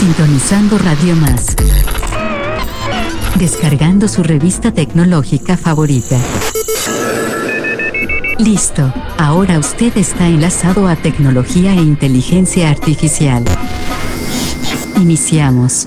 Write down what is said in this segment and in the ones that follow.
Sintonizando Radio Más. Descargando su revista tecnológica favorita. Listo, ahora usted está enlazado a tecnología e inteligencia artificial. Iniciamos.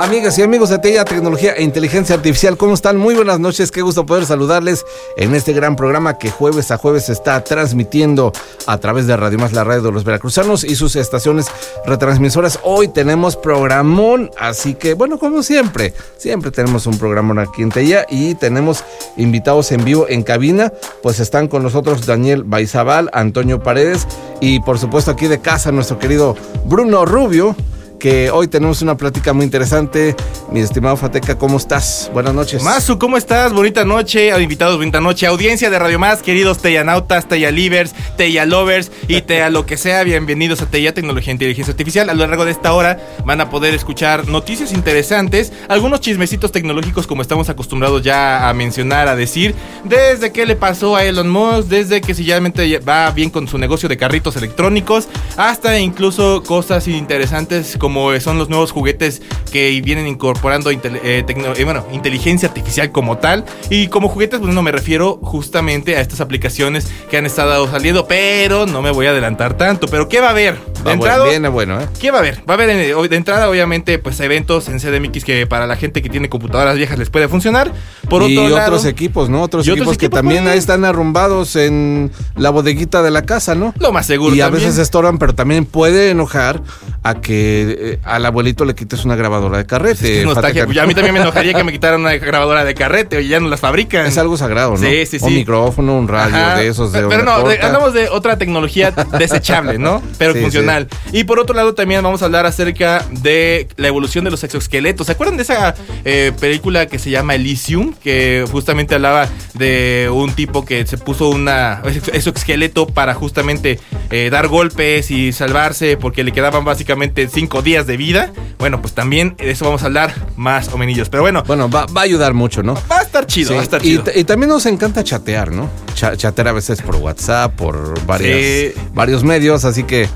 Amigas y amigos de TEIA Tecnología e Inteligencia Artificial, ¿cómo están? Muy buenas noches, qué gusto poder saludarles en este gran programa que jueves a jueves se está transmitiendo a través de Radio Más, la radio de los veracruzanos y sus estaciones retransmisoras. Hoy tenemos programón, así que bueno, como siempre, siempre tenemos un programón aquí en TEIA y tenemos invitados en vivo en cabina, pues están con nosotros Daniel Baizabal, Antonio Paredes y por supuesto aquí de casa nuestro querido Bruno Rubio que hoy tenemos una plática muy interesante. Mi estimado Fateca, ¿cómo estás? Buenas noches. Masu, ¿cómo estás? Bonita noche, invitados, bonita noche. Audiencia de Radio Más, queridos Teyanautas, Teyalivers, Teyalovers y Teya lo que sea. Bienvenidos a Teya Tecnología e Inteligencia Artificial. A lo largo de esta hora van a poder escuchar noticias interesantes, algunos chismecitos tecnológicos como estamos acostumbrados ya a mencionar, a decir, desde qué le pasó a Elon Musk, desde que si realmente va bien con su negocio de carritos electrónicos, hasta incluso cosas interesantes como como son los nuevos juguetes que vienen incorporando eh, eh, bueno, inteligencia artificial como tal. Y como juguetes, pues no me refiero justamente a estas aplicaciones que han estado saliendo, pero no me voy a adelantar tanto. Pero ¿qué va a haber? De entrada, viene bueno, ¿eh? ¿Qué va a haber? Va a haber de entrada, obviamente, pues eventos en CDMX que para la gente que tiene computadoras viejas les puede funcionar. Por y otros equipos, ¿no? Otros equipos, que también ahí están arrumbados en la bodeguita de la casa, ¿no? Lo más seguro. Y a veces estorban, pero también puede enojar a que eh, al abuelito le quites una grabadora de carrete. a mí también me enojaría que me quitaran una grabadora de carrete, oye, ya no las fabrican. Es algo sagrado, ¿no? Sí, sí, sí. Un micrófono, un radio de esos de Pero no, hablamos de otra tecnología desechable, ¿no? Pero funcional. Y por otro lado también vamos a hablar acerca de la evolución de los exoesqueletos. ¿Se acuerdan de esa eh, película que se llama Elysium? Que justamente hablaba de un tipo que se puso una exoesqueleto para justamente eh, dar golpes y salvarse porque le quedaban básicamente cinco días de vida. Bueno, pues también de eso vamos a hablar más o menos. Pero bueno. Bueno, va, a ayudar mucho, ¿no? Va a estar chido, va a estar chido. Y, también nos encanta chatear, ¿no? chatear a veces por WhatsApp, por varios medios, así que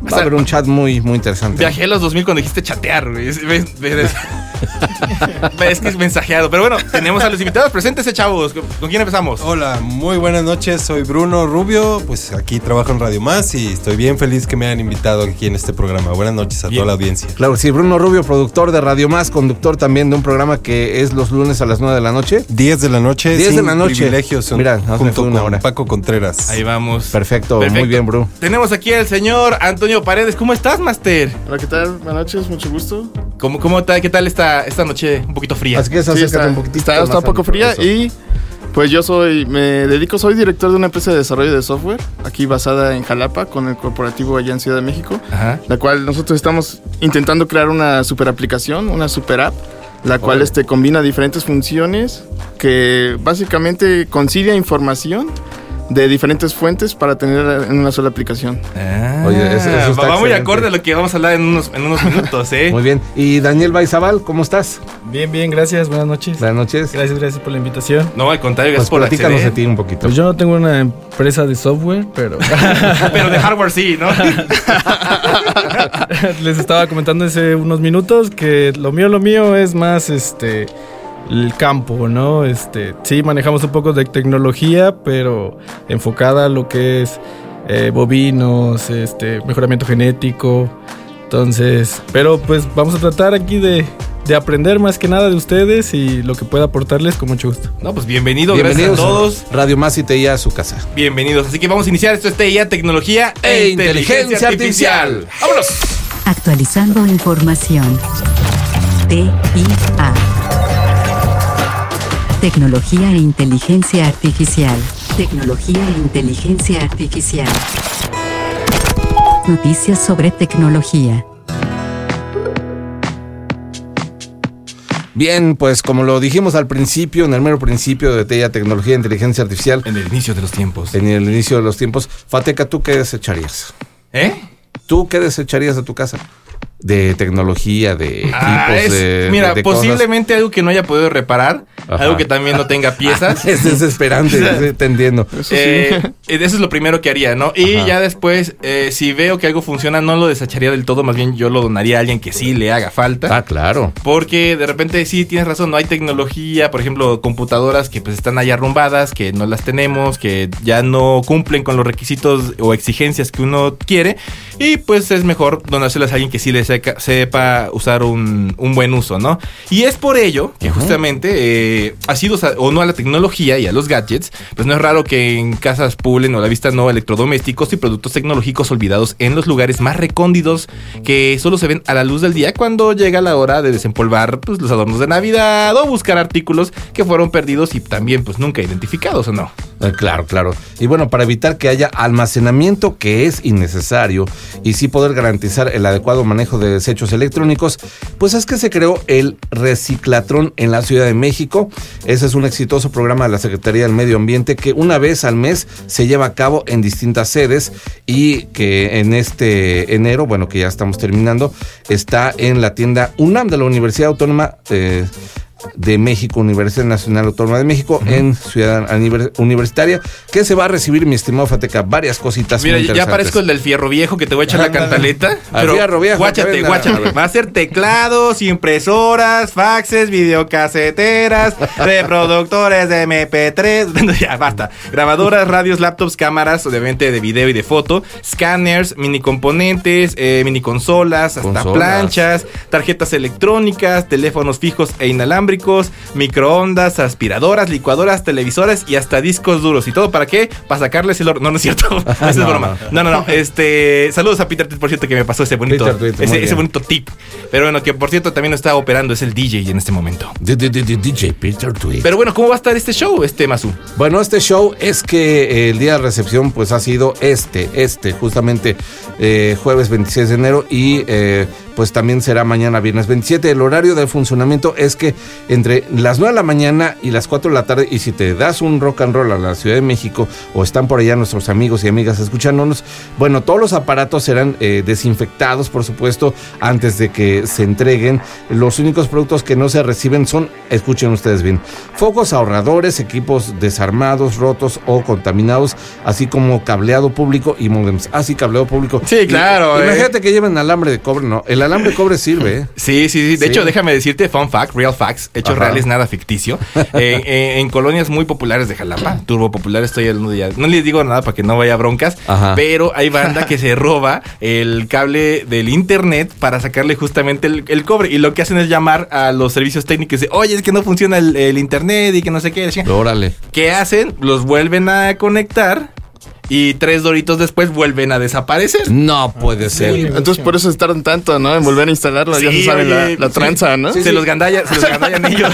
Va a haber un chat muy, muy interesante. Viajé a los 2000 cuando dijiste chatear, güey. Es, que es mensajeado. Pero bueno, tenemos a los invitados presentes, eh, chavos. ¿Con quién empezamos? Hola, muy buenas noches. Soy Bruno Rubio. Pues aquí trabajo en Radio Más y estoy bien feliz que me hayan invitado aquí en este programa. Buenas noches a toda la audiencia. Claro, sí, Bruno Rubio, productor de Radio Más, conductor también de un programa que es los lunes a las 9 de la noche. 10 de la noche. 10 de la noche. Privilegios. Mira, junto una hora. Paco Contreras. Ahí vamos. Perfecto, muy bien, Bruno. Tenemos aquí al señor Antonio Paredes. ¿Cómo estás, Master? Hola, ¿qué tal? Buenas noches, mucho gusto. ¿Cómo, cómo tal, qué tal esta, esta noche un poquito fría? Así que sí, está, un poquitito. Está, está un poco fría y pues yo soy, me dedico, soy director de una empresa de desarrollo de software, aquí basada en Jalapa, con el corporativo allá en Ciudad de México, la cual nosotros estamos intentando crear una super aplicación, una super app, la cual este, combina diferentes funciones que básicamente concilia información de diferentes fuentes para tener en una sola aplicación. Ah, Oye, eso, va muy acorde a lo que vamos a hablar en unos, en unos minutos, ¿eh? muy bien. Y Daniel Baizabal, ¿cómo estás? Bien, bien, gracias. Buenas noches. Buenas noches. Gracias, gracias por la invitación. No, al contrario, gracias pues por platícanos de ti un poquito. Pues yo no tengo una empresa de software, pero... pero de hardware sí, ¿no? Les estaba comentando hace unos minutos que lo mío, lo mío es más, este el campo, ¿no? Este, sí, manejamos un poco de tecnología, pero enfocada a lo que es eh, bovinos, este, mejoramiento genético. Entonces, pero pues vamos a tratar aquí de, aprender más que nada de ustedes y lo que pueda aportarles con mucho gusto. No, pues bienvenido, bienvenidos a todos. Radio Más y TIA a su casa. Bienvenidos. Así que vamos a iniciar esto es TIA, tecnología e, e inteligencia, artificial. ¡Vámonos! Actualizando información. TIA. Tecnología e inteligencia artificial. Tecnología e inteligencia artificial. Noticias sobre tecnología. Bien, pues como lo dijimos al principio, en el mero principio de TEIA Tecnología e Inteligencia Artificial. En el inicio de los tiempos. En el inicio de los tiempos. Fateca, ¿tú qué desecharías? ¿Eh? ¿Tú qué desecharías de tu casa? De tecnología, de ah, equipos, de, Mira, posiblemente algo que no haya podido reparar, algo que también no tenga piezas. es desesperante, te entiendo. Eso, eh, eso, es lo primero que haría, ¿no? Y ya después, eh, si veo que algo funciona, no lo desecharía del todo, más bien yo lo donaría a alguien que sí le haga falta. Ah, claro. Porque de repente sí tienes razón, no hay tecnología, por ejemplo, computadoras que pues están ahí arrumbadas, que no las tenemos, que ya no cumplen con los requisitos o exigencias que uno quiere. Y pues es mejor donárselas a alguien que sí les sepa usar un, buen uso, ¿no? Y es por ello que justamente, eh, ha sido o no a la tecnología y a los gadgets, pues no es raro que en casas pulen o a la vista no electrodomésticos y productos tecnológicos olvidados en los lugares más recóndidos que solo se ven a la luz del día cuando llega la hora de desempolvar pues, los adornos de Navidad o buscar artículos que fueron perdidos y también pues nunca identificados o no. Eh, claro, claro. Y bueno, para evitar que haya almacenamiento que es innecesario y sí poder garantizar el adecuado manejo de desechos electrónicos, pues es que se creó el Reciclatrón en la Ciudad de México. Ese es un exitoso programa de la Secretaría del Medio Ambiente que una vez al mes se lleva a cabo en distintas sedes y que en este enero, bueno, que ya estamos terminando, está en la tienda UNAM de la Universidad Autónoma de de México, Universidad Nacional Autónoma de México, en Ciudad Universitaria, que se va a recibir, mi estimado Fateca, varias cositas. Mira, ya parezco el del fierro viejo que te voy a echar la cantaleta. pero fierro viejo. Guáchate, guáchate. Va a ser teclados, impresoras, faxes, videocaseteras, reproductores de MP3. ya, basta. Grabadoras, radios, laptops, cámaras, obviamente de video y de foto, scanners, mini componentes, eh, mini consolas, hasta planchas, tarjetas electrónicas, teléfonos fijos e inalámbricos microondas, aspiradoras, licuadoras, televisores y hasta discos duros. ¿Y todo para qué? Para sacarles el oro. No, no es cierto. Esa es broma. No. no, no, Este, saludos a Peter por cierto, que me pasó ese bonito, ese, bonito tip. Pero bueno, que por cierto también está operando, es el DJ en este momento. DJ Peter Tweet. Pero bueno, ¿cómo va a estar este show, este Masu? Bueno, este show es que el día de recepción pues ha sido este, este, justamente eh, jueves 26 de enero y eh, pues también será mañana viernes 27. El horario de funcionamiento es que entre las 9 de la mañana y las 4 de la tarde, y si te das un rock and roll a la Ciudad de México o están por allá nuestros amigos y amigas escuchándonos, bueno, todos los aparatos serán eh, desinfectados, por supuesto, antes de que se entreguen. Los únicos productos que no se reciben son, escuchen ustedes bien, focos ahorradores, equipos desarmados, rotos o contaminados, así como cableado público y modems. Así, ah, cableado público. Sí, claro. Eh. imagínate que lleven alambre de cobre, ¿no? El alambre de cobre sirve. ¿eh? Sí, sí, sí. De hecho, déjame decirte, fun fact, real facts, hechos reales, nada ficticio. en colonias muy populares de Jalapa, turbo populares, estoy hablando ya. No les digo nada para que no vaya broncas, pero hay banda que se roba el cable del internet para sacarle justamente el, cobre. Y lo que hacen es llamar a los servicios técnicos de, oye, es que no funciona el, el internet y que no sé qué. Órale. ¿Qué hacen? Los vuelven a conectar y tres doritos después vuelven a desaparecer. No puede ser. Entonces por eso tardan tanto, ¿no? En volver a instalarlo, ya se sabe la, tranza, ¿no? se, los gandallan, se los gandallan ellos.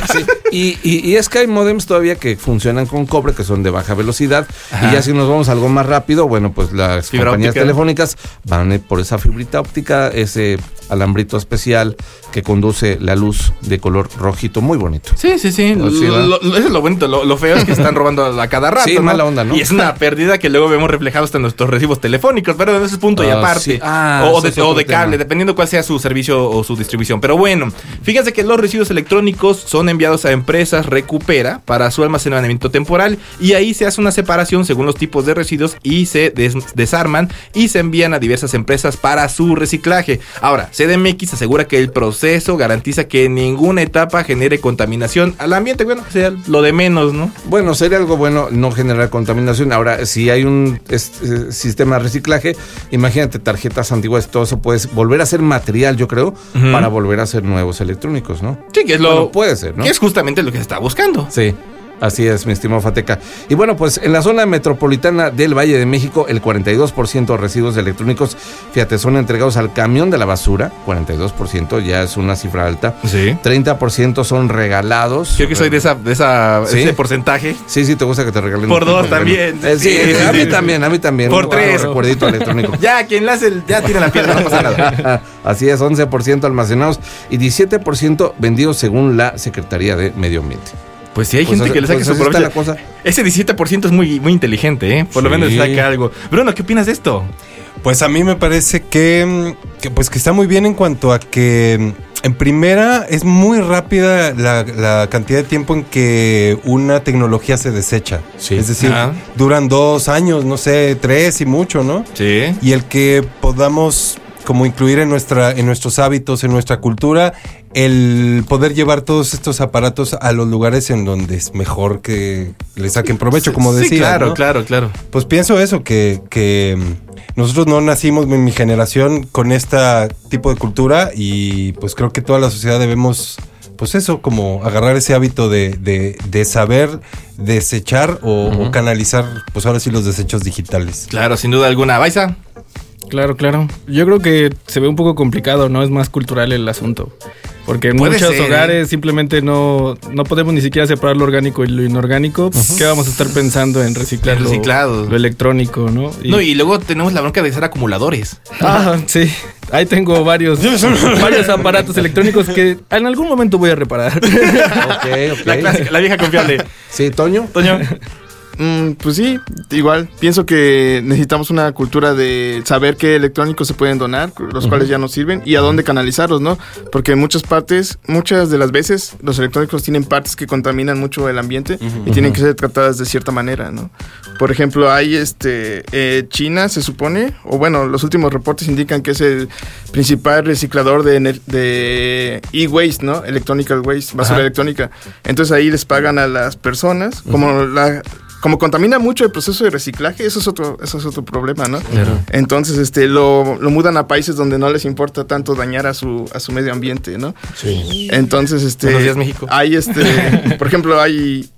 Y, y, es que hay modems todavía que funcionan con cobre, que son de baja velocidad. Y ya si nos vamos algo más rápido, bueno, pues las compañías telefónicas van por esa fibrita óptica, ese alambrito especial que conduce la luz de color rojito, muy bonito. Sí, sí, sí. eso es lo bonito. Lo, feo es que están robando a cada rato. Sí, mala onda, ¿no? Y es una pérdida que luego vemos reflejados en nuestros recibos telefónicos, pero en ese punto y ah, aparte. Ah, o, de, cable, dependiendo cuál sea su servicio o su distribución. Pero bueno, fíjense que los residuos electrónicos son enviados a empresas Recupera para su almacenamiento temporal y ahí se hace una separación según los tipos de residuos y se desarman y se envían a diversas empresas para su reciclaje. Ahora, CDMX asegura que el proceso garantiza que en ninguna etapa genere contaminación al ambiente. Bueno, sea lo de menos, ¿no? Bueno, sería algo bueno no generar contaminación. Ahora, si hay un eh, sistema de reciclaje, imagínate tarjetas antiguas, todo eso puedes volver a ser material, yo creo, para volver a ser nuevos electrónicos, ¿no? Sí, que es lo. puede ser, ¿no? Que es justamente lo que se está buscando. Sí. Así es, mi estimado Fateca. Y bueno, pues en la zona metropolitana del Valle de México, el 42% de residuos electrónicos, fíjate, son entregados al camión de la basura. 42% ya es una cifra alta. Sí. 30% son regalados. Yo que soy de, esa, de ese porcentaje. Sí, sí, te gusta que te regalen. Por dos también. Eh, sí, a mí también, a mí también. Por tres. recuerdito electrónico. ya, quien la hace, ya tiene la piedra, no pasa nada. Así es, 11% almacenados y 17% vendidos según la Secretaría de Medio Ambiente. Pues sí, hay pues gente que le saque pues su provecho. Ese 17% es muy, muy inteligente, ¿eh? Por lo menos saca algo. Bruno, ¿qué opinas de esto? Pues a mí me parece que, que, pues que está muy bien en cuanto a que en primera es muy rápida la, la cantidad de tiempo en que una tecnología se desecha. Sí. Es decir, Ah. duran dos años, no sé, tres y mucho, ¿no? Sí. Y el que podamos como incluir en nuestra en nuestros hábitos, en nuestra cultura, el poder llevar todos estos aparatos a los lugares en donde es mejor que le saquen provecho, como decía. Sí, claro, ¿no? claro, claro. Pues pienso eso, que, que mm, nosotros no nacimos en mi generación con este tipo de cultura y pues creo que toda la sociedad debemos, pues eso, como agarrar ese hábito de, de, de saber desechar o, o canalizar, pues ahora sí los desechos digitales. Claro, sin duda alguna. Baiza. Claro, claro. Yo creo que se ve un poco complicado, ¿no? Es más cultural el asunto. Porque en Puede muchos ser, ¿eh? hogares simplemente no, no podemos ni siquiera separar lo orgánico y lo inorgánico. ¿Qué vamos a estar pensando en reciclar En lo- reciclado. Lo, electrónico, ¿no? No, y luego tenemos la bronca de ser acumuladores. Ah, sí. Ahí tengo varios, varios aparatos electrónicos que en algún momento voy a reparar. Ok, ok. La clásica, la vieja confiable. Sí, Toño. Toño. Mm, pues sí, igual. Pienso que necesitamos una cultura de saber qué electrónicos se pueden donar, los cuales ya no sirven, y a dónde canalizarlos, ¿no? Porque en muchas partes, muchas de las veces, los electrónicos tienen partes que contaminan mucho el ambiente y tienen que ser tratadas de cierta manera, ¿no? Por ejemplo, hay este. eh, China se supone, o bueno, los últimos reportes indican que es el principal reciclador de, e-waste, ¿no? Electronical waste, basura electrónica. Entonces ahí les pagan a las personas, como la como contamina mucho el proceso de reciclaje, eso es otro, eso es otro problema, ¿no? Entonces, este, lo, lo mudan a países donde no les importa tanto dañar a su, a su medio ambiente, ¿no? Sí. Entonces, este. Buenos días, México. Hay este. por ejemplo, hay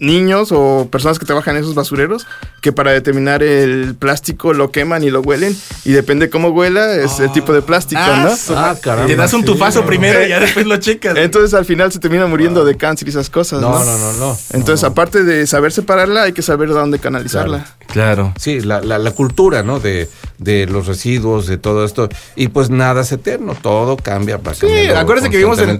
niños o personas que trabajan en esos basureros que para determinar el plástico lo queman y lo huelen y depende cómo huela es el tipo de plástico, Ah, ¿no? Ah, caramba, Te das un sí, tufazo no. primero y ya después lo checas. Entonces al final se termina muriendo de cáncer y esas cosas, ¿no? No, no, no, no. Entonces, aparte de saber separarla, hay que saber dónde canalizarla. Claro. Sí, la, la, la cultura, ¿no? De, de los residuos, de todo esto. Y pues nada es eterno, todo cambia. Va Sí, acuérdense que vivimos en.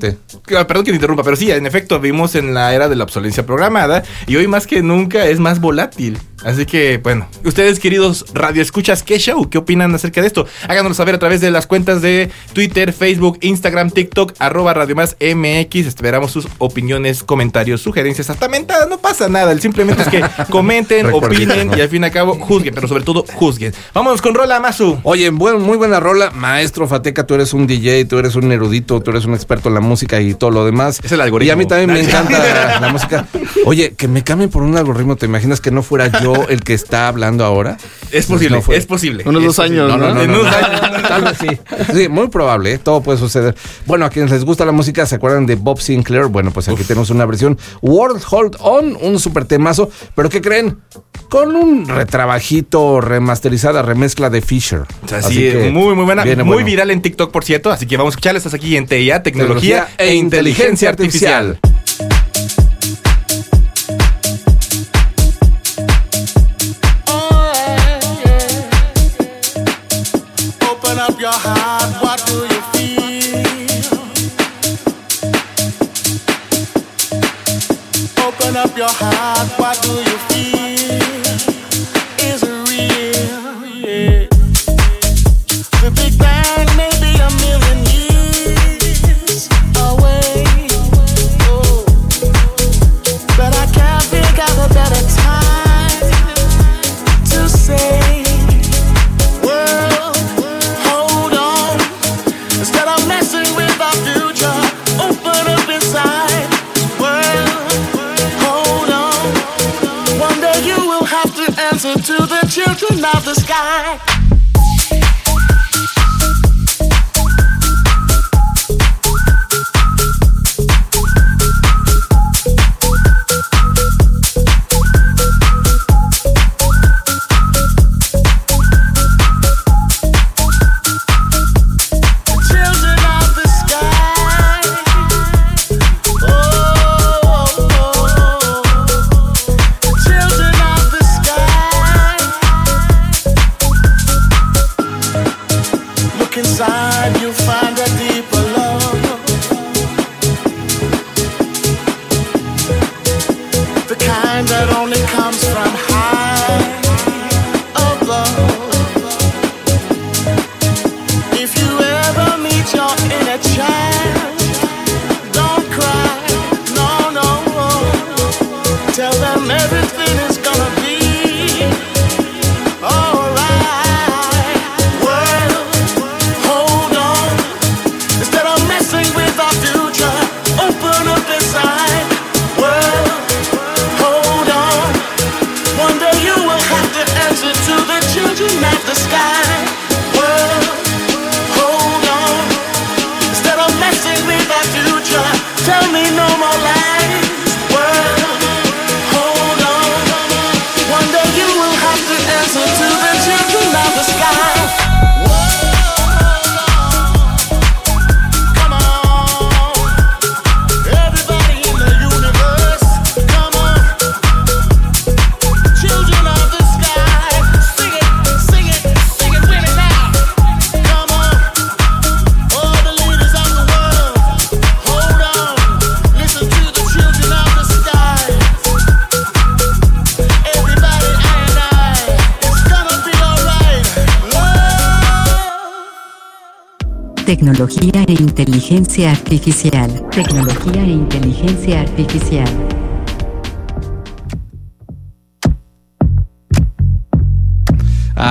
ah, Perdón que te interrumpa, pero sí, en efecto, vivimos en la era de la obsolencia programada y hoy más que nunca es más volátil. Así que, bueno, ustedes, queridos radioescuchas, ¿qué show? ¿Qué opinan acerca de esto? Háganoslo saber a través de las cuentas de Twitter, Facebook, Instagram, TikTok, arroba Radio Más MX. Esperamos sus opiniones, comentarios, sugerencias, hasta mentadas. No pasa nada. El simplemente es que comenten, opinen ¿no? y al fin y al cabo juzguen, pero sobre todo juzguen. Vámonos con Rola Mazu. Oye, buen, muy buena rola. Maestro Fateca, tú eres un DJ, tú eres un erudito, tú eres un experto en la música y todo lo demás. Es el algoritmo. Y a mí también me encanta la música. Oye, que me cambien por un algoritmo, ¿te imaginas que no fuera yo el que está hablando ahora? Es posible, No fue. es posible. Unos Es dos posible. años, No, no, no, En no, unos no. años. Tal vez sí. Sí, muy probable, ¿eh? todo puede suceder. Bueno, a quienes les gusta la música, ¿se acuerdan de Bob Sinclair? Bueno, pues aquí tenemos una versión World Hold On, un super temazo. ¿Pero qué creen? Con un retrabajito, remasterizada, remezcla de Fisher. Así, es, muy, muy buena. viene muy bueno. viral en TikTok, por cierto. Así que vamos a escucharla. Estás aquí en TIA, Tecnología, e Inteligencia Artificial. Open your heart, what do you of the sky. Artificial. Tecnología e inteligencia artificial.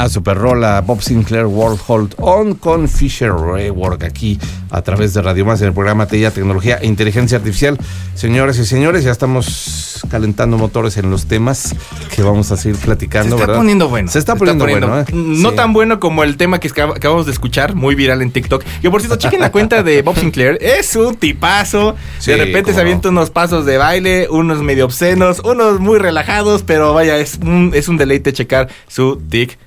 Super rola, Bob Sinclair World Hold On con Fisher Rework aquí a través de Radio Más en el programa TIA Tecnología e Inteligencia Artificial. Señoras y señores, ya estamos calentando motores en los temas que vamos a seguir platicando, Se está ¿verdad? poniendo bueno. Se está poniendo, bueno, ¿eh? No Sí. tan bueno como el tema que acab- acabamos de escuchar, muy viral en TikTok. Que por cierto, chequen la cuenta de Bob Sinclair. Es un tipazo. Sí, de repente se avienta unos pasos de baile, unos medio obscenos, unos muy relajados, pero vaya, es un, es un deleite checar su TikTok.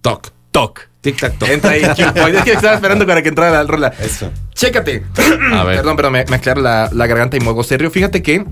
Toc. Toc. Entra ahí. Es que estaba esperando para que entrara la rola. Eso. Chécate. A ver. Perdón, pero me, me aclaro la, la garganta y muevo serio. Fíjate que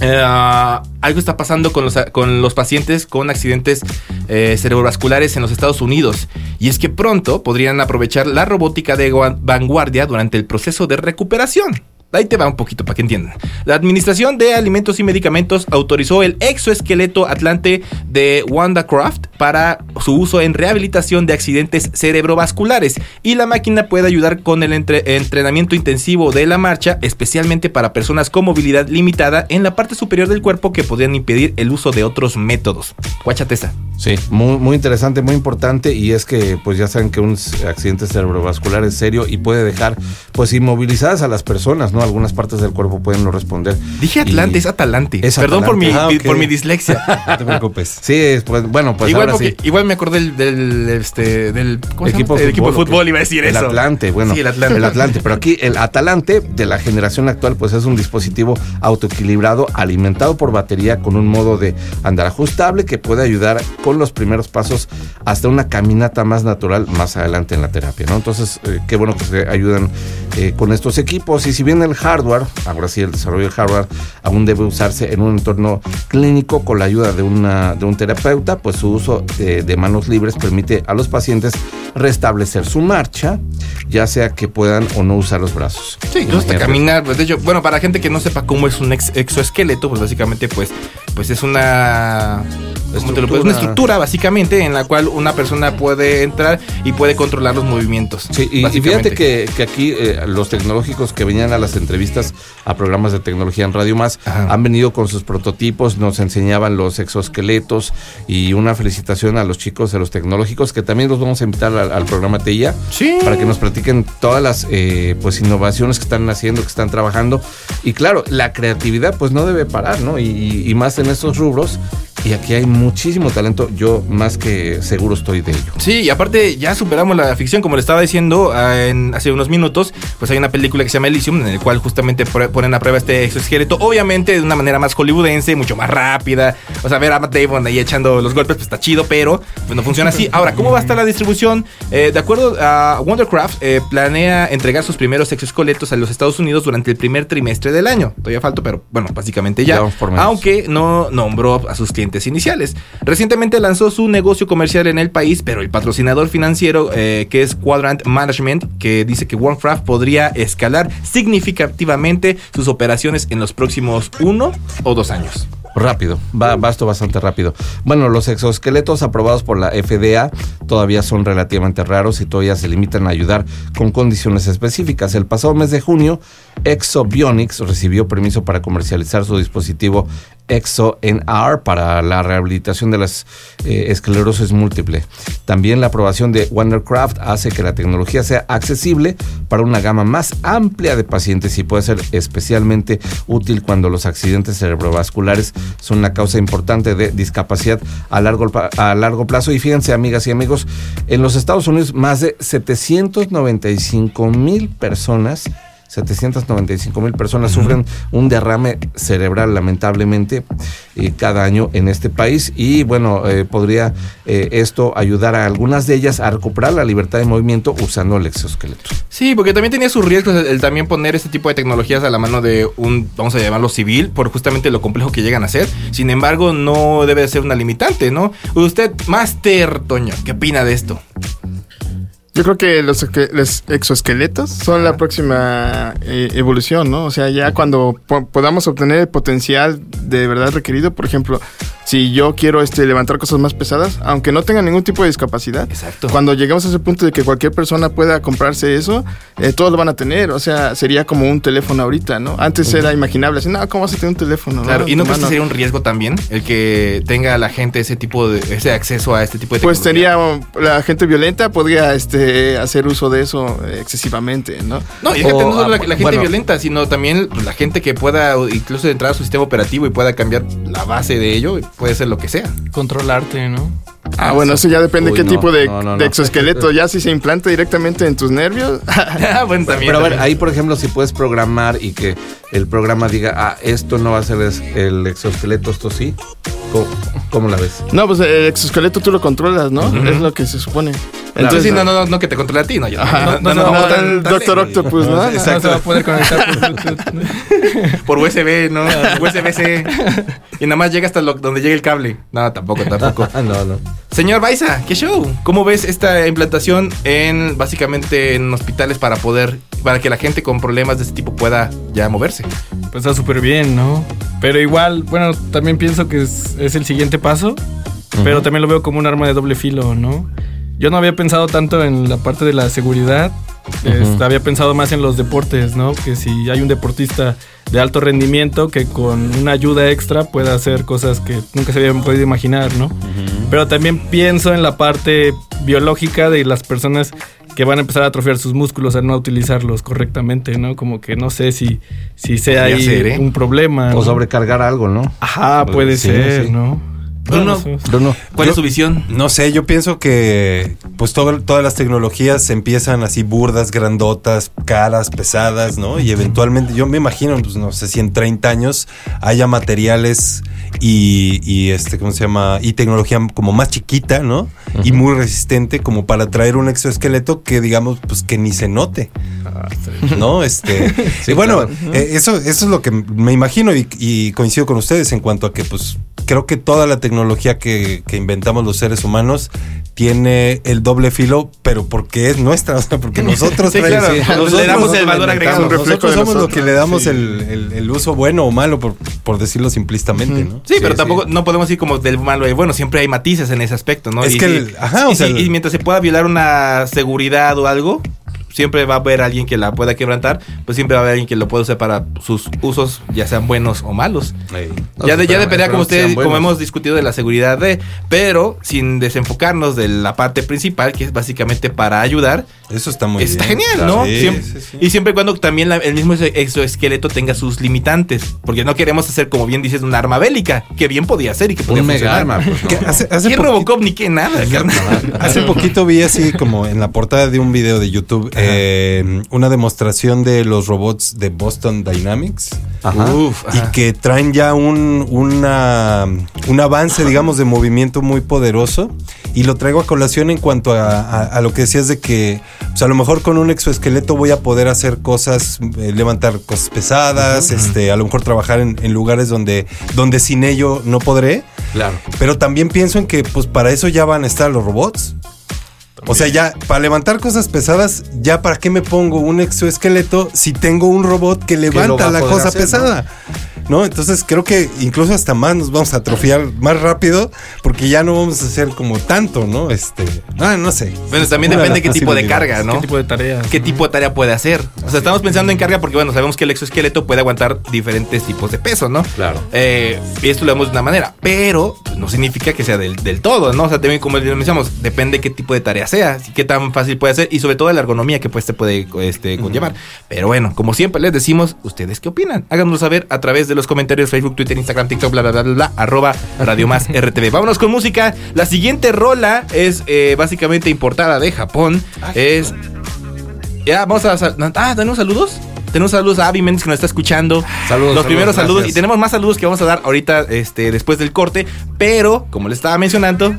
eh, algo está pasando con los, con los pacientes con accidentes eh, cerebrovasculares en los Estados Unidos. Y es que pronto podrían aprovechar la robótica de gua- vanguardia durante el proceso de recuperación. Ahí te va un poquito para que entiendan. La Administración de Alimentos y Medicamentos autorizó el exoesqueleto Atlante de WandaCraft para su uso en rehabilitación de accidentes cerebrovasculares y la máquina puede ayudar con el entre- entrenamiento intensivo de la marcha, especialmente para personas con movilidad limitada en la parte superior del cuerpo que podrían impedir el uso de otros métodos. Guáchate esa. Sí, muy, muy interesante, muy importante y es que pues ya saben que un accidente cerebrovascular es serio y puede dejar pues inmovilizadas a las personas, ¿no? Algunas partes del cuerpo pueden no responder. Dije Y- Atlante, es Atalante. Es Perdón por mi. Ah, por mi dislexia. No te preocupes. Sí, es, pues bueno, pues igual, ahora porque- sí. igual me acordé del, del, este, del ¿cómo se Equipo de El equipo de fútbol, iba a decir el eso. Atlante, bueno. Sí, el Atlante. El Atlante, pero aquí el Atalante de la generación actual pues es un dispositivo autoequilibrado alimentado por batería con un modo de andar ajustable que puede ayudar con los primeros pasos hasta una caminata más natural más adelante en la terapia, ¿no? Entonces, eh, qué bueno que se ayudan eh, con estos equipos y si bien el hardware, ahora sí el desarrollo del hardware aún debe usarse en un entorno clínico con la ayuda de, una, de un terapeuta, pues su uso eh, de manos libres permite a los pacientes restablecer su marcha, ya sea que puedan o no usar los brazos. Sí, incluso hasta caminar. Pues, de hecho, bueno, para gente que no sepa cómo es un ex- exoesqueleto, pues básicamente, pues, pues es una ¿cómo te lo puedo- Estructura. una estructura básicamente en la cual una persona puede entrar y puede controlar los movimientos. Sí, y, y fíjate que, que aquí eh, los tecnológicos que venían a las entrevistas a programas de tecnología en Radio Más Ajá. han venido con sus prototipos, nos enseñaban los exoesqueletos y una felicitación a los chicos de los tecnológicos que también los vamos a invitar al, al programa TIA Sí. para que nos platiquen todas las eh, pues innovaciones que están haciendo, que están trabajando y claro, la creatividad pues no debe parar, ¿no? Y, y más en estos rubros y aquí hay muchísimo talento, yo más que seguro estoy de ello. Sí, y aparte ya superamos la ficción, como le estaba diciendo ah, en- hace unos minutos, pues hay una película que se llama Elysium, en el cual justamente pr- ponen a prueba este exoesqueleto, obviamente de una manera más hollywoodense, mucho más rápida, o sea, ver a Matt Damon ahí echando los golpes, pues está chido, pero pues no funciona así. Ahora, ¿cómo va a estar la distribución? Eh, de acuerdo a Wondercraft, eh, planea entregar sus primeros exoesqueletos a los Estados Unidos durante el primer trimestre del año. Todavía falta, pero bueno, básicamente ya. Aunque que no nombró a sus clientes iniciales. Recientemente lanzó su negocio comercial en el país, pero el patrocinador financiero, eh, que es Quadrant Management, que dice que Warcraft podría escalar significativamente sus operaciones en los próximos uno o dos años. Rápido, va, va esto bastante rápido. Bueno, los exoesqueletos aprobados por la FDA todavía son relativamente raros y todavía se limitan a ayudar con condiciones específicas. El pasado mes de junio, Exobionics recibió permiso para comercializar su dispositivo ExoNR para la rehabilitación de las eh, esclerosis múltiple. También la aprobación de Wondercraft hace que la tecnología sea accesible para una gama más amplia de pacientes y puede ser especialmente útil cuando los accidentes cerebrovasculares son una causa importante de discapacidad a largo, a largo plazo. Y fíjense, amigas y amigos, en los Estados Unidos más de 795 mil personas 795 mil personas sufren un derrame cerebral lamentablemente eh, cada año en este país y bueno, eh, podría eh, esto ayudar a algunas de ellas a recuperar la libertad de movimiento usando el exoesqueleto. Sí, porque también tenía sus riesgos el, el también poner este tipo de tecnologías a la mano de un, vamos a llamarlo civil, por justamente lo complejo que llegan a ser. Sin embargo, no debe ser una limitante, ¿no? Usted, Master Toño, ¿qué opina de esto? Yo creo que los, los exoesqueletos son la próxima eh, evolución, ¿no? O sea, ya cuando po- podamos obtener el potencial de verdad requerido, por ejemplo, si yo quiero este, levantar cosas más pesadas, aunque no tenga ningún tipo de discapacidad. Exacto. Cuando llegamos a ese punto de que cualquier persona pueda comprarse eso, eh, todos lo van a tener. O sea, sería como un teléfono ahorita, ¿no? Antes era imaginable, así, no, ¿cómo vas a tener un teléfono? Claro, no? ¿y no crees que mano". sería un riesgo también el que tenga la gente ese tipo de ese acceso a este tipo de Pues tecnología? sería la gente violenta podría este hacer uso de eso eh, excesivamente, ¿no? No, y O, no solo la, la gente bueno. violenta, sino también pues, la gente que pueda incluso entrar a su sistema operativo y pueda cambiar la base de ello, puede ser lo que sea. Controlarte, ¿no? Ah, bueno, eso ya depende Uy, qué no, tipo de, no, no, de no. exoesqueleto. Ya si se implanta directamente en tus nervios. Ah, bueno, también. Pero a ver, ahí por ejemplo, si puedes programar y que el programa diga, ah, esto no va a ser el exoesqueleto, esto sí. ¿Cómo, cómo la ves? no, pues el exoesqueleto tú lo controlas, ¿no? Es lo que se supone. Entonces, sí, no, no, no, no que te controle a ti, no, yo. Ajá, no, no, no, no, el Doctor. Octopus, ¿no? No se va a poder conectar por Bluetooth. Por USB, ¿no? USB-C. Y nada más llega hasta lo- donde llega el cable. No, tampoco, tampoco. Ah, no, no. Señor Baiza, ¿qué show? ¿Cómo ves esta implantación en básicamente en hospitales para poder, para que la gente con problemas de este tipo pueda ya moverse? Pues está súper bien, ¿no? Pero igual, bueno, también pienso que es, es el siguiente paso, pero también lo veo como un arma de doble filo, ¿no? Yo no había pensado tanto en la parte de la seguridad, este, había pensado más en los deportes, ¿no? Que si hay un deportista de alto rendimiento que con una ayuda extra pueda hacer cosas que nunca se habían podido imaginar, ¿no? Pero también pienso en la parte biológica de las personas que van a empezar a atrofiar sus músculos al no utilizarlos correctamente, ¿no? Como que no sé si, si sea ahí ser, ¿eh? un problema. O ¿no? sobrecargar algo, ¿no? Ajá, puede Sí, ser, sí. ¿no? Bruno. Bruno. ¿cuál Yo- es su visión? No sé, yo pienso que pues todo- todas las tecnologías empiezan así burdas, grandotas, caras, pesadas, ¿no? Y eventualmente, yo me imagino, pues no sé si en 30 años haya materiales y, y, este, ¿cómo se llama? Y tecnología como más chiquita, ¿no? Y muy resistente como para traer un exoesqueleto que digamos, pues que ni se note. ¿No? Este. Sí, y bueno, claro. eh, eso, eso es lo que me imagino y, y coincido con ustedes en cuanto a que, pues, creo que toda la tecnología que, que inventamos los seres humanos tiene el doble filo, pero porque es nuestra, o sea, porque nosotros Sí, claro, traemos- nosotros le damos el valor agregado. Nosotros somos lo nosotros. que le damos Sí. el, el- el uso bueno o malo, por, por decirlo simplistamente, ¿no? Sí, pero tampoco no podemos ir como del malo y bueno, siempre hay matices en ese aspecto, ¿no? Es Y que el- ajá, o y sea, el- y mientras se pueda violar una seguridad o algo, siempre va a haber alguien que la pueda quebrantar, pues siempre va a haber alguien que lo pueda usar para sus usos, ya sean buenos o malos. Ey. No, ya de, ya dependerá como ustedes, como hemos discutido de la seguridad de, pero sin desenfocarnos de la parte principal, que es básicamente para ayudar, Eso está muy está bien. genial, ¿no? Sí, Siem- sí, sí. Y siempre y cuando también la- el mismo exo- exoesqueleto tenga sus limitantes, porque no queremos hacer, como bien dices, un arma bélica, que bien podía ser y que podía Un mega funcionar. arma. pues, ¿no? Que hace, hace ¿Qué Robocop ni qué nada? Hace poquito vi así como en la portada de un video de YouTube eh, una demostración de los robots de Boston Dynamics. Ajá. Uf, Y que traen ya un, una, un avance, digamos, de movimiento muy poderoso. Y lo traigo a colación en cuanto a, a- a lo que decías de que pues, a lo mejor con un exoesqueleto voy a poder hacer cosas, eh, levantar cosas pesadas, este, a lo mejor trabajar en, en lugares donde, donde sin ello no podré. Claro. Pero también pienso en que pues para eso ya van a estar los robots. O sea, ya para levantar cosas pesadas, ya para qué me pongo un exoesqueleto si tengo un robot que levanta la cosa hacer, pesada. ¿no? Entonces creo que incluso hasta más nos vamos a atrofiar más rápido porque ya no vamos a hacer como tanto, ¿no? Este, ah, no sé. Bueno, también depende qué tipo de carga, ¿no? ¿Qué tipo de tareas? ¿Qué tipo de tarea puede hacer? O sea, estamos pensando en carga porque, bueno, sabemos que el exoesqueleto puede aguantar diferentes tipos de peso, ¿no? Claro. Eh, y esto lo vemos de una manera, pero pues, no significa que sea del, del todo, ¿no? O sea, también como mencionamos, depende qué tipo de tarea sea, qué tan fácil puede ser y sobre todo la ergonomía que pues te puede este, conllevar. Pero bueno, como siempre les decimos, ¿ustedes qué opinan? Háganoslo saber a través de los comentarios Facebook, Twitter, Instagram, TikTok, bla, bla, bla, bla, bla, arroba Radio Más RTV. Vámonos con música. La siguiente rola es eh, básicamente importada de Japón. Es ya, vamos a. Ah, ¿tenemos saludos? Tenemos saludos a Abby Méndez que nos está escuchando. Saludos, Los primeros saludos, saludos. gracias. Y tenemos más saludos que vamos a dar ahorita, este, después del corte. Pero, como les estaba mencionando.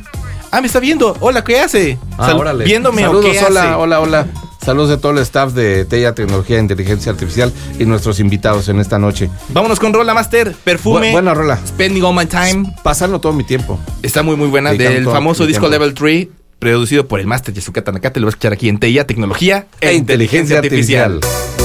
Ah, me está viendo. Hola, ¿qué hace? Ah, Sal- órale. Viéndome o Saludos, qué hola, hace? hola, hola. Saludos de todo el staff de Tella Tecnología e Inteligencia Artificial y nuestros invitados en esta noche. Vámonos con Rola Master. Perfume. Bu- buena rola. Spending all my time. Pasando todo mi tiempo. Está muy, muy buena. Dedicando Del famoso disco tiempo. Level 3. Producido por el Master Yasuka Tanaka. Te lo vas a escuchar aquí en TIA, Tecnología E Inteligencia Artificial.「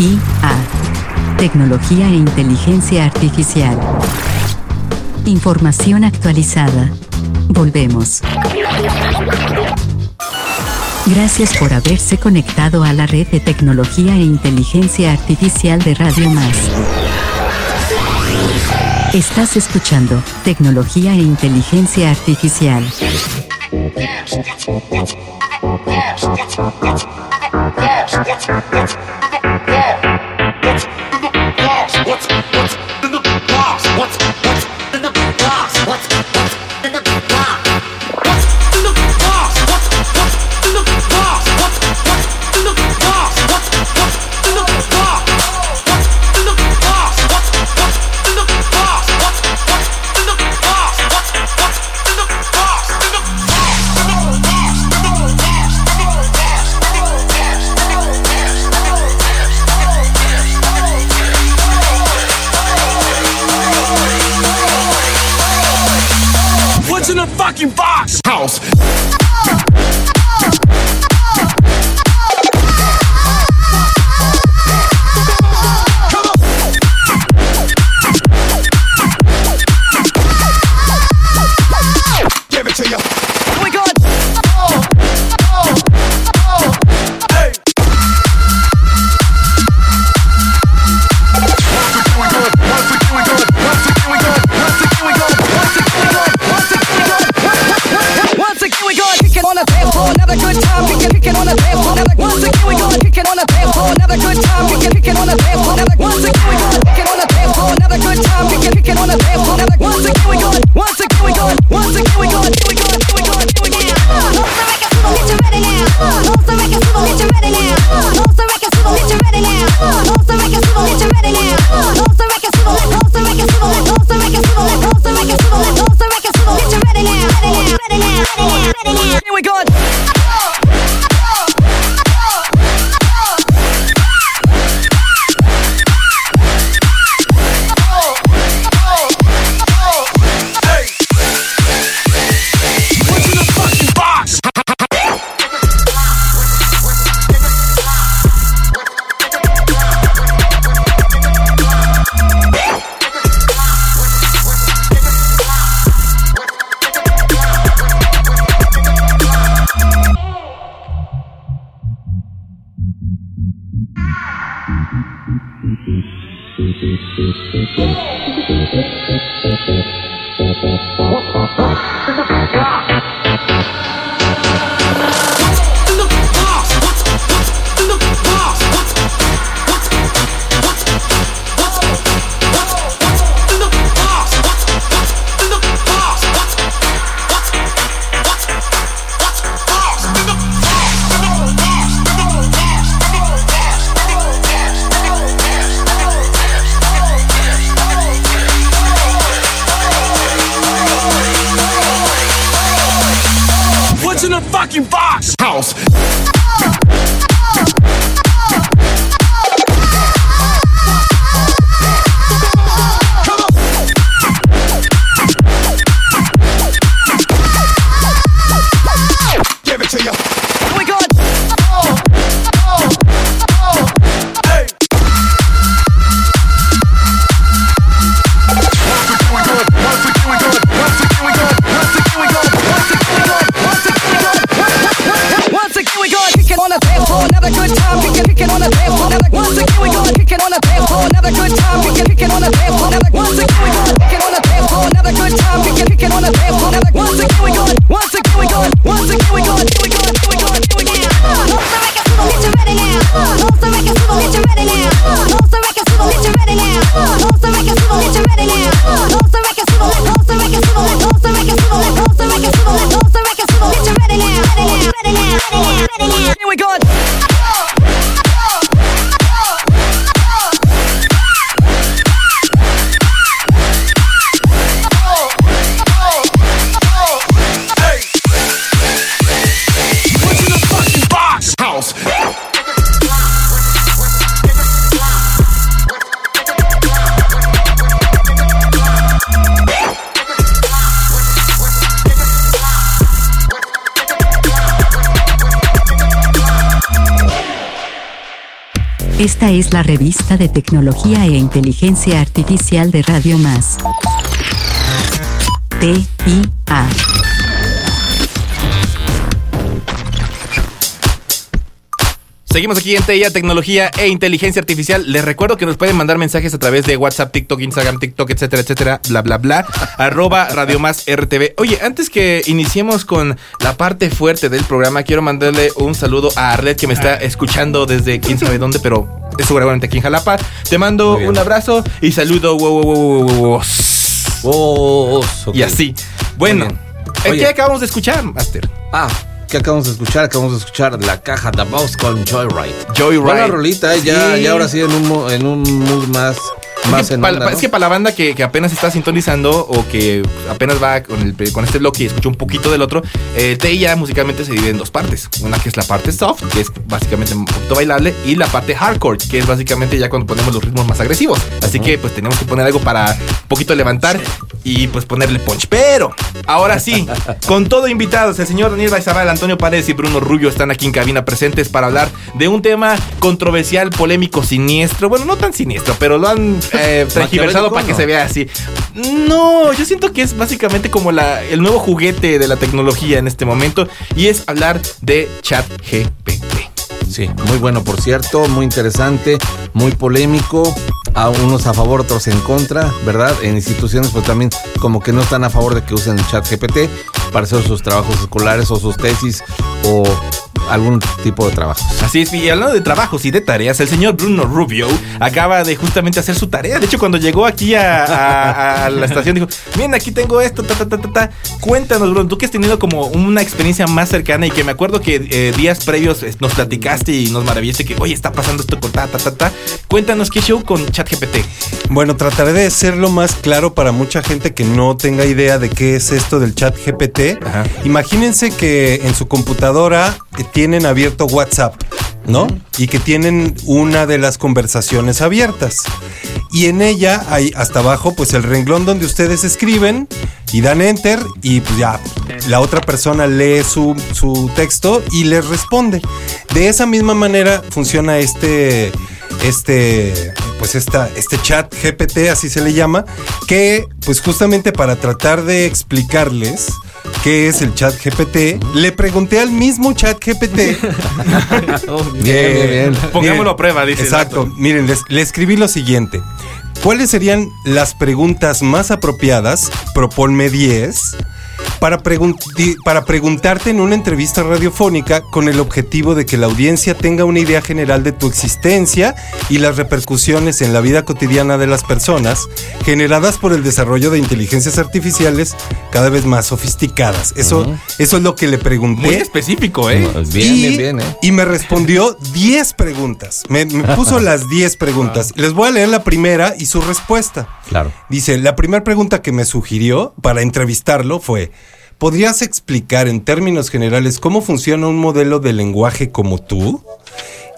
TIA. Tecnología e inteligencia artificial. Información actualizada. Volvemos. Gracias por haberse conectado a la red de tecnología e inteligencia artificial de Radio Más. Estás escuchando Tecnología e Inteligencia Artificial. House. another good time. We can pick it on the dance floor. Another Once again, we gonna pick it on the dance floor. Another good time. We can pick it on the dance floor. Another Once again, we gonna pick it on the dance floor. Another good time. We can pick it on the dance floor. Once again, we gonna. Once again, we gonna. Once again, we gonna. We gonna. We gonna. We gonna. Once the record label get you ready now. Once the record label get you ready now. Once the record label get you ready now. Once the record label get you ready now. Once the record label. Once the record label. Once the record label. Once the record label. Once the record label. Get you ready now. Ready now. Ready now. Ready now. Ready now. Here we go. Esta es la revista de tecnología e inteligencia artificial de Radio Más. T-I-A. Seguimos aquí en TIA, Tecnología e Inteligencia Artificial. Les recuerdo que nos pueden mandar mensajes a través de WhatsApp, TikTok, Instagram, TikTok, etcétera, etcétera, bla, bla, bla, arroba Radio Más RTV. Oye, antes que iniciemos con la parte fuerte del programa, quiero mandarle un saludo a Arlet que me está escuchando desde quién sabe dónde, pero es seguramente aquí en Jalapa. Te mando un abrazo y saludo. wow, wow, wow, wow. Oh. Y así. Bueno, Muy bien. ¿en Oye. qué acabamos de escuchar, Master? Ah, ¿qué acabamos de escuchar? Acabamos de escuchar la caja de Boss con Joyride. Joyride. Buena rolita, eh, ya, Sí. ya ahora sí en un, en un mood más, más Es que, en para, onda, ¿no? es que para la banda que, que apenas está sintonizando o que apenas va con, el- con este bloque y escucha un poquito del otro, eh, TIA musicalmente se divide en dos partes. Una que es la parte soft, que es básicamente un poquito bailable, y la parte hardcore, que es básicamente ya cuando ponemos los ritmos más agresivos. Así que pues tenemos que poner algo para un poquito levantar y pues ponerle punch. Pero ahora sí, con todo invitados, el señor Daniel Baizabal, Antonio Paredes y Bruno Rubio están aquí en cabina presentes para hablar de un tema controversial, polémico, siniestro. Bueno, no tan siniestro, pero lo han eh, para que ¿no? se vea así. No, yo siento que es básicamente como la, el nuevo juguete de la tecnología en este momento y es hablar de ChatGPT. Sí, muy bueno, por cierto, muy interesante, muy polémico. A unos a favor, otros en contra, ¿verdad? En instituciones, pues también como que no están a favor de que usen el chat GPT para hacer sus trabajos escolares o sus tesis o algún tipo de trabajos. Así es, y hablando de trabajos y de tareas, el señor Bruno Rubio acaba de justamente hacer su tarea. De hecho, cuando llegó aquí a, a- a la estación, dijo: Miren, aquí tengo esto, ta, ta, ta, ta, ta. Cuéntanos, Bruno, tú que has tenido como una experiencia más cercana y que me acuerdo que eh, días previos eh, nos platicaste y nos maravillaste que, oye, está pasando esto con ta, ta, ta, ta. Cuéntanos qué show con ChatGPT. Bueno, trataré de hacerlo más claro para mucha gente que no tenga idea de qué es esto del chat GPT. Ajá. Imagínense que en su computadora eh, tienen abierto WhatsApp, ¿no? Y que tienen una de las conversaciones abiertas. Y en ella hay hasta abajo pues el renglón donde ustedes escriben y dan enter y pues ya la otra persona lee su, su texto y les responde. De esa misma manera funciona este este pues esta, este chat GPT así se le llama que pues justamente para tratar de explicarles qué es el chat GPT le pregunté al mismo chat GPT Bien, bien, bien. Pongámoslo a prueba, dice Exacto. Miren, les, le escribí lo siguiente. ¿Cuáles serían las preguntas más apropiadas? Proponme 10. Para, pregunti- para preguntarte en una entrevista radiofónica con el objetivo de que la audiencia tenga una idea general de tu existencia y las repercusiones en la vida cotidiana de las personas generadas por el desarrollo de inteligencias artificiales cada vez más sofisticadas. Eso, eso es lo que le pregunté. Muy específico, ¿eh? Bien, y, bien, bien, ¿eh? y me respondió 10 preguntas. Me, me puso las 10 preguntas. Les voy a leer la primera y su respuesta. Claro. Dice, la primera pregunta que me sugirió para entrevistarlo fue, ¿podrías explicar en términos generales cómo funciona un modelo de lenguaje como tú?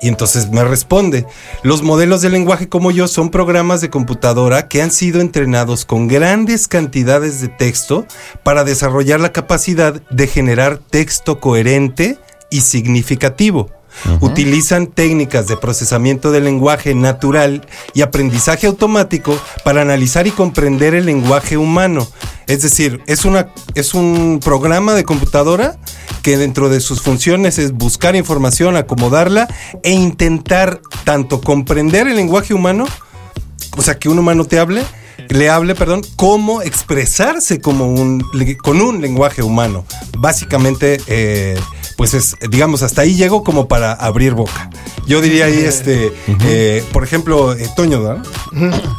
Y entonces me responde, los modelos de lenguaje como yo son programas de computadora que han sido entrenados con grandes cantidades de texto para desarrollar la capacidad de generar texto coherente y significativo. Utilizan técnicas de procesamiento del lenguaje natural y aprendizaje automático para analizar y comprender el lenguaje humano. Es decir, es, una, es un programa de computadora que dentro de sus funciones es buscar información, acomodarla e intentar tanto comprender el lenguaje humano, o sea, que un humano te hable, le hable, perdón, cómo expresarse como un, con un lenguaje humano. Básicamente, eh, pues es, digamos, hasta ahí llego como para abrir boca. Yo diría ahí, este, eh, por ejemplo, eh, Toño, ¿no?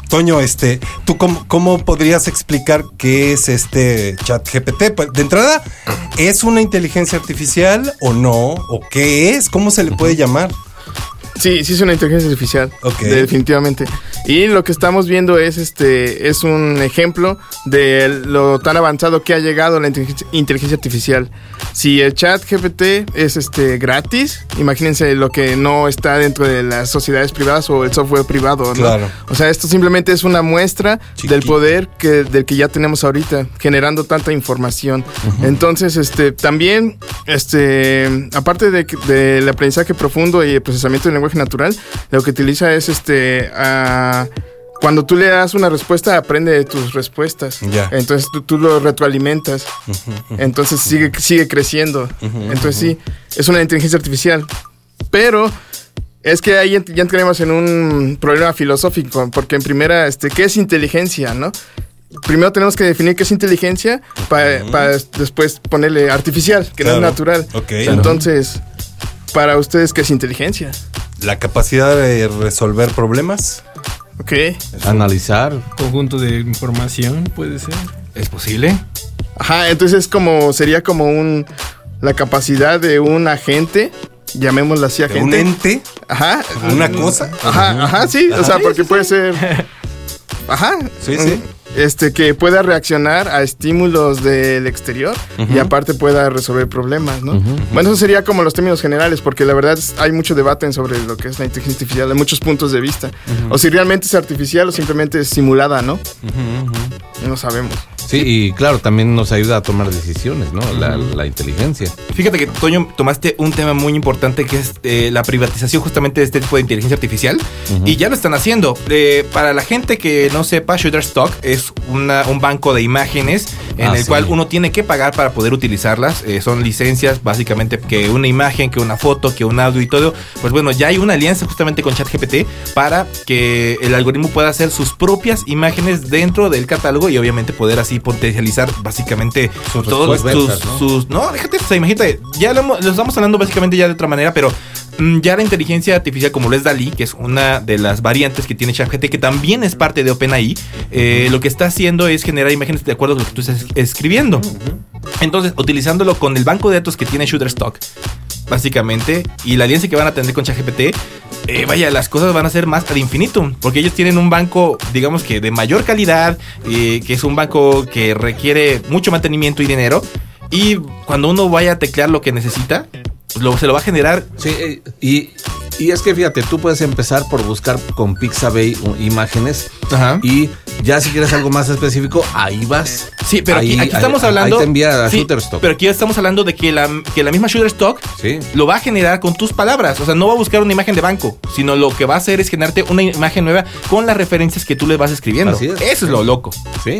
Toño, este, ¿tú cómo, cómo podrías explicar qué es este chat GPT? Pues, De entrada, ¿es una inteligencia artificial o no? ¿O qué es? ¿Cómo se le puede llamar? Sí, sí es una inteligencia artificial. Ok. Definitivamente. Y lo que estamos viendo es este es un ejemplo de lo tan avanzado que ha llegado la inteligencia, artificial. Si el chat GPT es este gratis, imagínense lo que no está dentro de las sociedades privadas o el software privado, ¿no? Claro. O sea, esto simplemente es una muestra del poder que, del que ya tenemos ahorita, generando tanta información. Entonces, este, también, este, aparte de del aprendizaje profundo y el procesamiento del lenguaje natural, lo que utiliza es este. cuando tú le das una respuesta, aprende de tus respuestas. Entonces tú, tú lo retroalimentas. Entonces sigue, sigue creciendo. Entonces sí, es una inteligencia artificial. Pero es que ahí ya entraremos en un problema filosófico, porque en primera, este, ¿qué es inteligencia, no? Primero tenemos que definir qué es inteligencia para después ponerle artificial, que no es natural. Ok. Entonces, para ustedes, ¿qué es inteligencia? La capacidad de resolver problemas. ¿Ok? Analizar. Conjunto de información, puede ser. ¿Es posible? Ajá, entonces es como, sería como un, la capacidad de un agente, llamémoslo así De agente. un ente, Ajá, una cosa. Ajá, ajá, sí, o sea, porque puede ser. Ajá. Sí, sí. Este, que pueda reaccionar a estímulos del exterior y aparte pueda resolver problemas, ¿no? Bueno, eso sería como los términos generales, porque la verdad es- hay mucho debate sobre lo que es la inteligencia artificial, de muchos puntos de vista. O si realmente es artificial o simplemente es simulada, ¿no? No sabemos. Sí, y claro, también nos ayuda a tomar decisiones, ¿no? La, la inteligencia. Fíjate que, Toño, tomaste un tema muy importante que es eh, la privatización justamente de este tipo de inteligencia artificial. Y ya lo están haciendo. Eh, para la gente que no sepa, Shutterstock es una- un banco de imágenes en Ah, el sí. cual uno tiene que pagar para poder utilizarlas. Eh, son licencias, básicamente, que una imagen, que una foto, que un audio y todo. Pues bueno, ya hay una alianza justamente con ChatGPT para que el algoritmo pueda hacer sus propias imágenes dentro del catálogo y obviamente poder así potencializar básicamente Sus todos sus, ¿no? sus- no, déjate, o sea, imagínate, ya lo, lo estamos hablando básicamente ya de otra manera, pero mm, ya la inteligencia artificial como lo es DALI, que es una de las variantes que tiene ChatGPT, que también es parte de OpenAI, eh, lo que está haciendo es generar imágenes de acuerdo a lo que tú estás escribiendo. Entonces, utilizándolo con el banco de datos que tiene Shutterstock, básicamente, y la alianza que van a tener con ChatGPT, eh, vaya, las cosas van a ser más ad infinitum, porque ellos tienen un banco, digamos que de mayor calidad, eh, que es un banco que requiere mucho mantenimiento y dinero, y cuando uno vaya a teclear lo que necesita, pues lo- se lo va a generar. Sí, eh, y, y es que fíjate, tú puedes empezar por buscar con Pixabay u- imágenes Ajá. y ya si quieres algo más específico, ahí vas. Sí, pero aquí, Ahí- aquí estamos hablando. Ahí te envía a Sí, Shutterstock. Pero aquí estamos hablando de que la, que la misma Shutterstock Sí. lo va a generar con tus palabras. O sea, no va a buscar una imagen de banco, sino lo que va a hacer es generarte una imagen nueva con las referencias que tú le vas escribiendo. Así es. Eso es lo loco. Sí.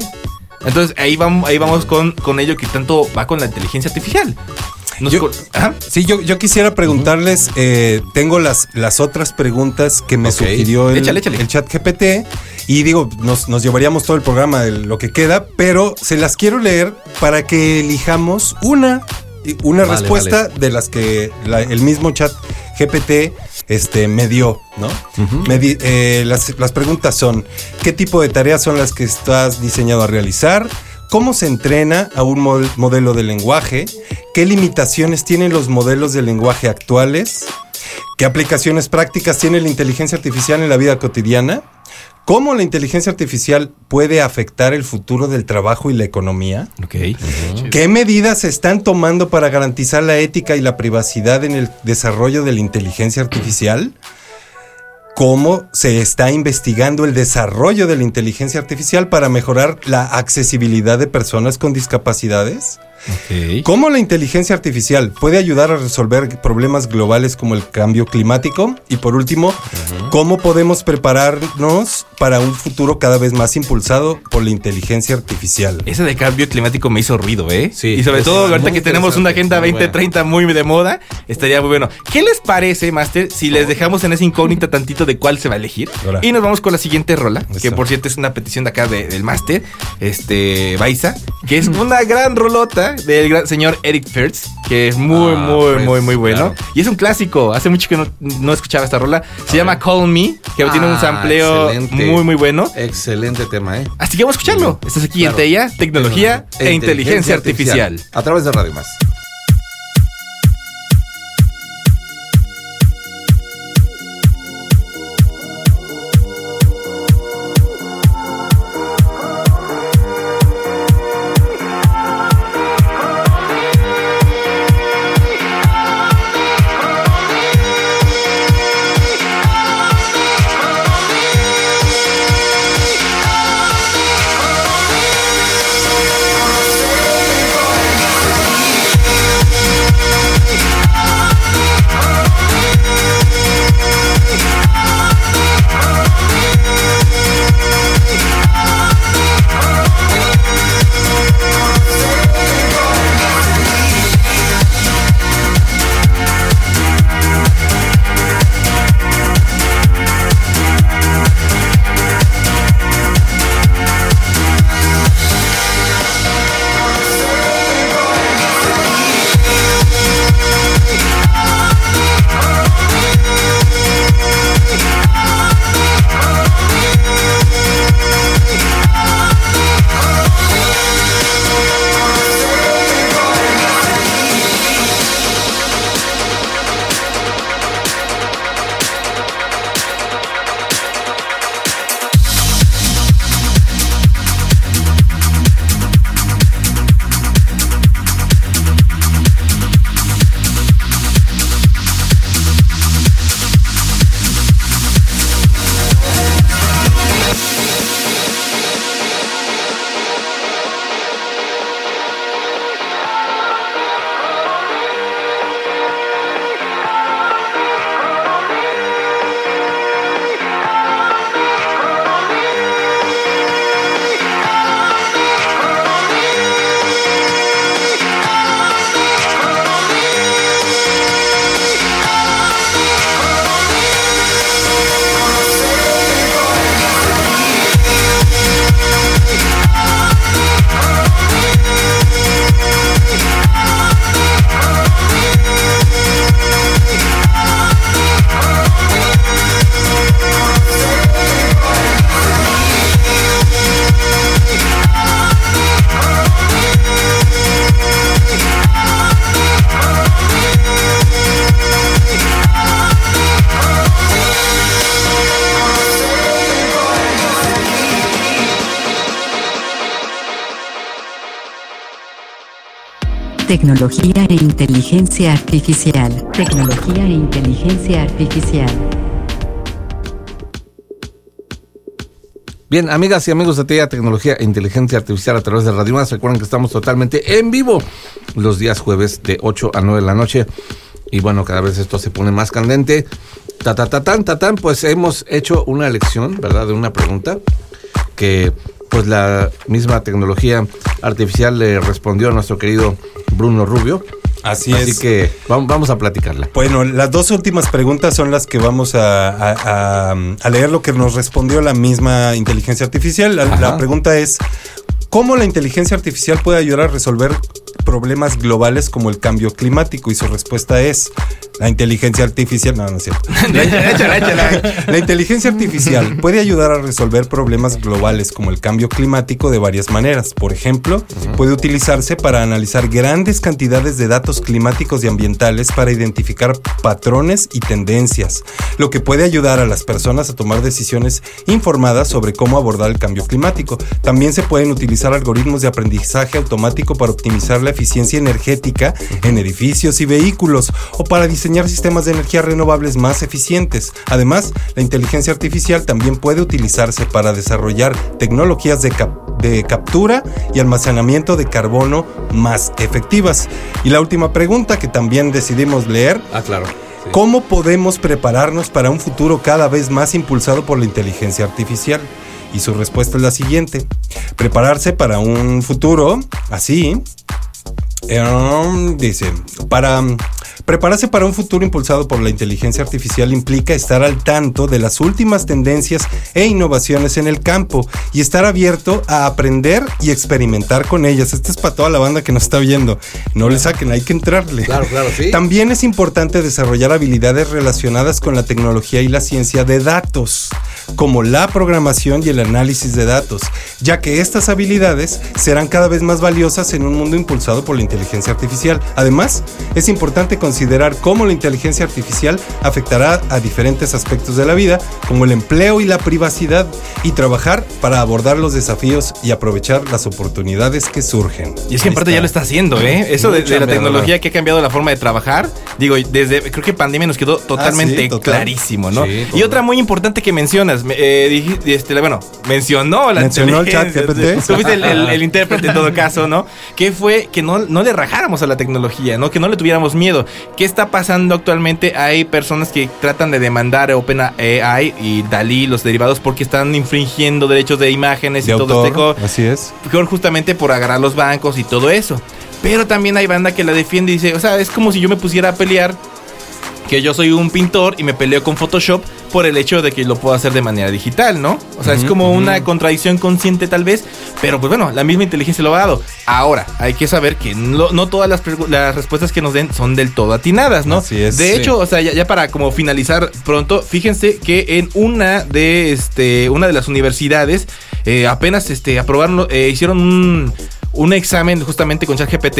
Entonces ahí vamos, ahí vamos con, con ello que tanto va con la inteligencia artificial. Yo-. Sí, yo, yo quisiera preguntarles, eh, tengo las, las otras preguntas que me sugirió el, Échale, échale. el chat GPT y digo, nos, nos llevaríamos todo el programa de lo que queda, pero se las quiero leer para que elijamos una, una Vale, respuesta de las que la- el mismo chat GPT este, me dio, ¿no? Me di- eh, las, las preguntas son, ¿qué tipo de tareas son las que estás diseñado a realizar? ¿Cómo se entrena a un modelo de lenguaje? ¿Qué limitaciones tienen los modelos de lenguaje actuales? ¿Qué aplicaciones prácticas tiene la inteligencia artificial en la vida cotidiana? ¿Cómo la inteligencia artificial puede afectar el futuro del trabajo y la economía? Ok. ¿Qué medidas se están tomando para garantizar la ética y la privacidad en el desarrollo de la inteligencia artificial? ¿Cómo se está investigando el desarrollo de la inteligencia artificial para mejorar la accesibilidad de personas con discapacidades? ¿Cómo la inteligencia artificial puede ayudar a resolver problemas globales como el cambio climático? Y por último, ¿cómo podemos prepararnos para un futuro cada vez más impulsado por la inteligencia artificial? Ese de cambio climático me hizo ruido, ¿eh? Sí, Y sobre todo ahorita que tenemos una agenda muy buena. 2030 muy de moda, estaría muy bueno. ¿Qué les parece, Master, si les dejamos en esa incógnita tantito de cuál se va a elegir? Ahora. Y nos vamos con la siguiente rola, que por cierto es una petición de acá de- del Master, este, Baiza, que es una gran rolota del gran señor Eric Fiertz, que es muy, Ah, muy, pues, muy, muy bueno. claro. Y es un clásico, hace mucho que no, no escuchaba esta rola. Se llama Call Me, que tiene un Ah, sampleo excelente. muy, muy bueno. Excelente tema, ¿eh? Así que vamos a escucharlo. Estás aquí Claro. en TEIA, tecnología e, inteligencia artificial. A través de Radio Más. Tecnología e inteligencia artificial. Tecnología e inteligencia artificial. Bien, amigas y amigos de TEA Tecnología e Inteligencia Artificial a través de Radio Más, recuerden que estamos totalmente en vivo los días jueves de 8 a 9 de la noche. Y bueno, cada vez esto se pone más candente. Ta, ta, ta, tan, ta, tan, pues hemos hecho una elección, ¿verdad? De una pregunta que pues la misma tecnología artificial le respondió a nuestro querido Bruno Rubio. Así, Así es. que vamos, a platicarla. Bueno, las dos últimas preguntas son las que vamos a, a- a- a leer lo que nos respondió la misma inteligencia artificial. La pregunta es, ¿cómo la inteligencia artificial puede ayudar a resolver problemas globales como el cambio climático? Y su respuesta es, la inteligencia artificial... No, no es cierto. Échala. La inteligencia artificial puede ayudar a resolver problemas globales como el cambio climático de varias maneras. Por ejemplo, puede utilizarse para analizar grandes cantidades de datos climáticos y ambientales para identificar patrones y tendencias, lo que puede ayudar a las personas a tomar decisiones informadas sobre cómo abordar el cambio climático. También se pueden utilizar algoritmos de aprendizaje automático para optimizar la eficiencia energética en edificios y vehículos o para diseñar sistemas de energía renovables más eficientes. Además, la inteligencia artificial también puede utilizarse para desarrollar tecnologías de, cap- de captura y almacenamiento de carbono más efectivas. Y la última pregunta que también decidimos leer Ah, claro. ¿Cómo podemos prepararnos para un futuro cada vez más impulsado por la inteligencia artificial? Y su respuesta es la siguiente. Prepararse para un futuro así. eh, dice, para prepararse para un futuro impulsado por la inteligencia artificial implica estar al tanto de las últimas tendencias e innovaciones en el campo y estar abierto a aprender y experimentar con ellas. Este es para toda la banda que nos está viendo. No le saquen, hay que entrarle. Claro, claro, sí. También es importante desarrollar habilidades relacionadas con la tecnología y la ciencia de datos, como la programación y el análisis de datos, ya que estas habilidades serán cada vez más valiosas en un mundo impulsado por la inteligencia artificial. Además, es importante considerar cómo la inteligencia artificial afectará a diferentes aspectos de la vida, como el empleo y la privacidad, y trabajar para abordar los desafíos y aprovechar las oportunidades que surgen. Y es que en parte ya lo está haciendo, ¿eh? Eso de, de la tecnología que ha cambiado la forma de trabajar. Digo, desde creo que pandemia nos quedó totalmente Ah, sí, total. clarísimo, ¿no? Sí, y otra muy importante que mencionas, eh, este, bueno, mencionó la Mencionó el chat GPT. Tú fuiste el, el- el intérprete en todo caso, ¿no? Que fue que no, no le rajáramos a la tecnología, ¿no? Que no le tuviéramos miedo. ¿Qué está pasando actualmente? Hay personas que tratan de demandar a OpenAI y Dalí, los derivados, porque están infringiendo derechos de imágenes De y todo este autor, co- así es. Justamente por agarrar los bancos y todo eso. Pero también hay banda que la defiende y dice, o sea, es como si yo me pusiera a pelear que yo soy un pintor y me peleo con Photoshop por el hecho de que lo puedo hacer de manera digital, ¿no? O sea, es como una contradicción consciente tal vez, pero pues bueno, la misma inteligencia lo ha dado. Ahora, hay que saber que no, no todas las, las respuestas que nos den son del todo atinadas, ¿no? Así es, de sí. hecho, o sea, ya, ya para como finalizar pronto, fíjense que en una de este una de las universidades eh, apenas este aprobaron eh, hicieron un un examen justamente con ChatGPT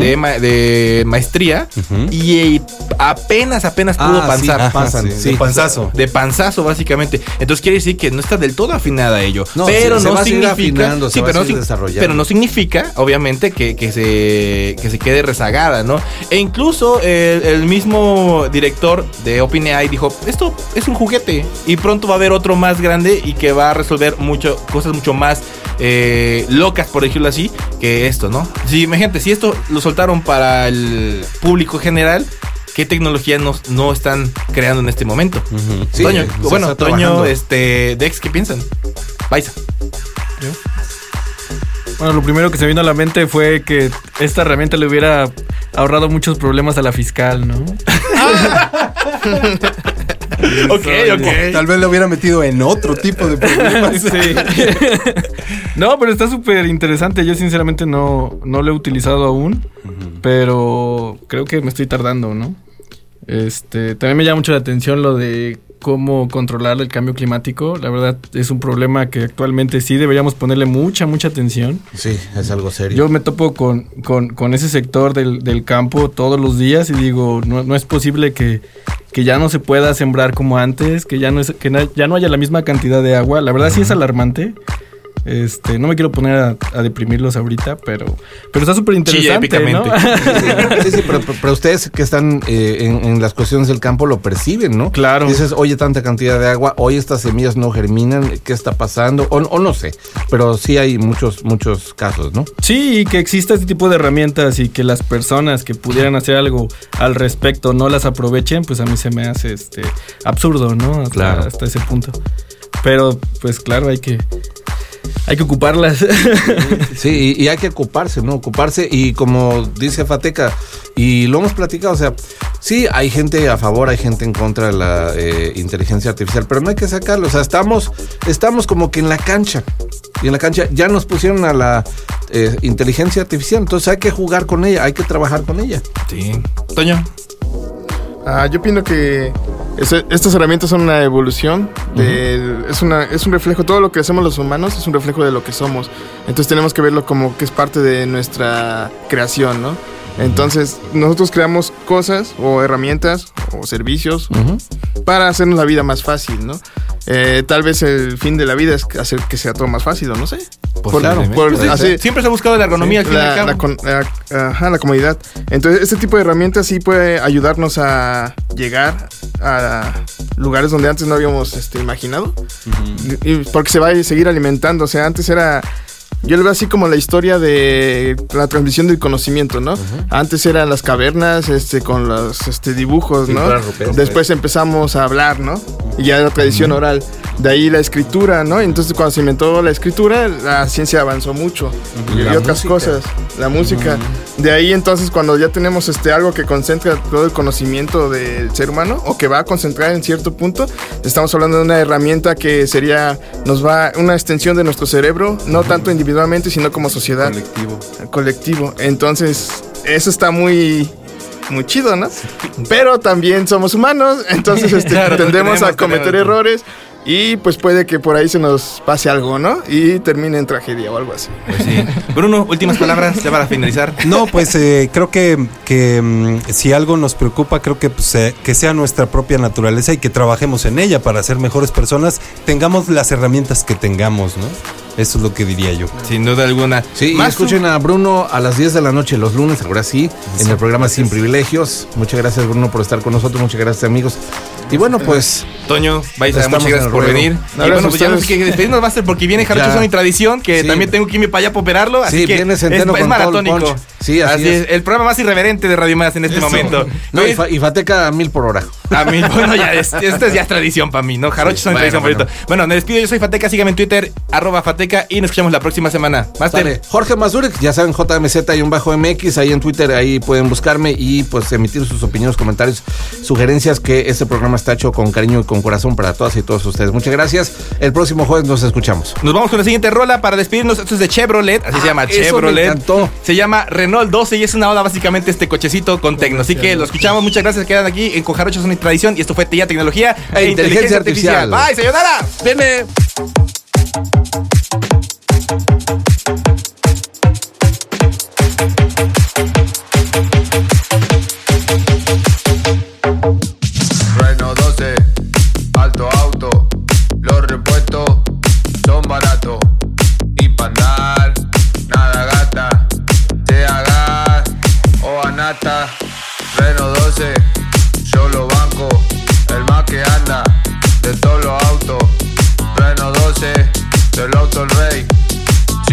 de, ma- de maestría y eh, apenas apenas pudo Ah, sí, pasar. ajá, pasan, sí, sí. de panzazo. De panzazo, básicamente. Entonces quiere decir que no está del todo afinada a ello. No, pero se- se no a significa. afinando, se sí, va a pero, no, pero no significa, obviamente, que, que se, que se quede rezagada, ¿no? E incluso el mismo director de OpenAI dijo: Esto es un juguete. Y pronto va a haber otro más grande y que va a resolver mucho, cosas mucho más eh, locas, por decirlo así, que esto, ¿no? Sí, imagínate, si esto lo soltaron para el público general. ¿Qué tecnología nos, no están creando en este momento? Sí, Toño, bueno, Toño, trabajando. este, Dex, ¿qué piensan? Paisa. Bueno, lo primero que se vino a la mente fue que esta herramienta le hubiera ahorrado muchos problemas a la fiscal, ¿no? ok, ok. Tal vez le hubiera metido en otro tipo de problemas. Sí. no, pero está súper interesante. Yo sinceramente no, no lo he utilizado aún, pero creo que me estoy tardando, ¿no? Este, también me llama mucho la atención lo de cómo controlar el cambio climático. La verdad es un problema que actualmente sí deberíamos ponerle mucha, mucha atención. Sí, es algo serio. Yo me topo con, con- con ese sector del, del campo todos los días y digo, no, no es posible que, que ya no se pueda sembrar como antes, que ya no, es, que ya no haya la misma cantidad de agua. La verdad sí es alarmante. Este, no me quiero poner a, a deprimirlos ahorita, pero, pero está súper interesante, ¿no? épicamente. Sí, sí, pero, pero ustedes que están eh, en, en las cuestiones del campo lo perciben, ¿no? Claro. Dices, oye, tanta cantidad de agua, hoy estas semillas no germinan, ¿qué está pasando? O, o no sé, pero sí hay muchos, muchos casos, ¿no? Sí, y que exista este tipo de herramientas y que las personas que pudieran hacer algo al respecto no las aprovechen, pues a mí se me hace este absurdo, ¿no? Hasta, Claro. hasta ese punto. Pero, pues claro, hay que. Hay que ocuparlas. Sí, y, y hay que ocuparse, ¿no? Ocuparse y como dice Fateca, y lo hemos platicado, o sea, sí, hay gente a favor, hay gente en contra de la eh, inteligencia artificial, pero no hay que sacarlo, o sea, estamos, estamos como que en la cancha, y en la cancha ya nos pusieron a la eh, inteligencia artificial, entonces hay que jugar con ella, hay que trabajar con ella. Sí. Toño. Ah, yo opino que estas herramientas son una evolución, del- es, una, es un reflejo, todo lo que hacemos los humanos es un reflejo de lo que somos. Entonces tenemos que verlo como que es parte de nuestra creación, ¿no? Entonces nosotros creamos cosas o herramientas o servicios para hacernos la vida más fácil, ¿no? Eh, tal vez el fin de la vida es hacer que sea todo más fácil, o no sé. Por- Posiblemente. por- Pues sí, así- Siempre se ha buscado la ergonomía al la, la con- la- ajá, la comodidad. Entonces, este tipo de herramientas sí puede ayudarnos a llegar a lugares donde antes no habíamos este, imaginado. Y porque se va a seguir alimentando. O sea, antes era. Yo lo veo así como la historia de la transmisión del conocimiento, ¿no? Antes eran las cavernas, este, con los este, dibujos, ¿no? Rupestres. Después empezamos a hablar, ¿no? Y ya la tradición oral. De ahí la escritura, ¿no? Entonces cuando se inventó la escritura, la ciencia avanzó mucho. Y otras música. cosas. La música. De ahí entonces cuando ya tenemos este algo que concentra todo el conocimiento del ser humano, o que va a concentrar en cierto punto, estamos hablando de una herramienta que sería, nos va, una extensión de nuestro cerebro, no tanto individualmente, sino como sociedad Colectivo. colectivo. Entonces, eso está muy muy chido, ¿no? Pero también somos humanos, entonces este, Claro, tendemos tenemos- a cometer tenemos- errores y pues puede que por ahí se nos pase algo, ¿no? Y termine en tragedia o algo así. Pues sí. Bruno, últimas palabras ya para finalizar. No, pues eh, creo que, que mm, si algo nos preocupa, creo que, pues, eh, que sea nuestra propia naturaleza y que trabajemos en ella para ser mejores personas, tengamos las herramientas que tengamos, ¿no? Eso es lo que diría yo. Sin duda alguna. Sí, Más escuchen a Bruno a las 10 de la noche los lunes, ahora sí, en el programa Sin Privilegios. Muchas gracias Bruno por estar con nosotros, muchas gracias amigos. Y bueno, pues Toño, vais a Estamos muchas gracias por venir. Gracias y bueno, pues ya nos ustedes. que despedirnos, Master, porque viene Jarocho y Tradición, que Sí. también tengo que irme para allá para operarlo. Así Sí, que viene es, es con todo el maratónico. Sí, así es. El programa más irreverente de Radio Más en este momento. no, y, fa- y Fateca a mil por hora. A mí, bueno, ya es, esto es ya tradición para mí, ¿no? Jarocho son bueno, tradición bueno. favorito. Bueno, me despido, yo soy Fateca, síganme en Twitter, arroba Fateca, y nos escuchamos la próxima semana. Master. Sale. Jorge Mazurek, ya saben, JMZ y un bajo MX, ahí en Twitter, ahí pueden buscarme y pues emitir sus opiniones, comentarios, sugerencias, que este programa está hecho con cariño y con corazón para todas y todos ustedes. Muchas gracias. El próximo jueves nos escuchamos. Nos vamos con la siguiente rola para despedirnos. Esto es de Chevrolet, así se llama Ah, me Chevrolet. encantó. Se llama Renault 12 y es una oda básicamente este cochecito con tecno. Así que lo escuchamos. Muchas gracias. Quedan aquí en Cojarocho Son y Tradición. Y esto fue Tía Tecnología E inteligencia artificial. Bye, sayonara. Viene. Thank you.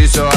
Chizo hasta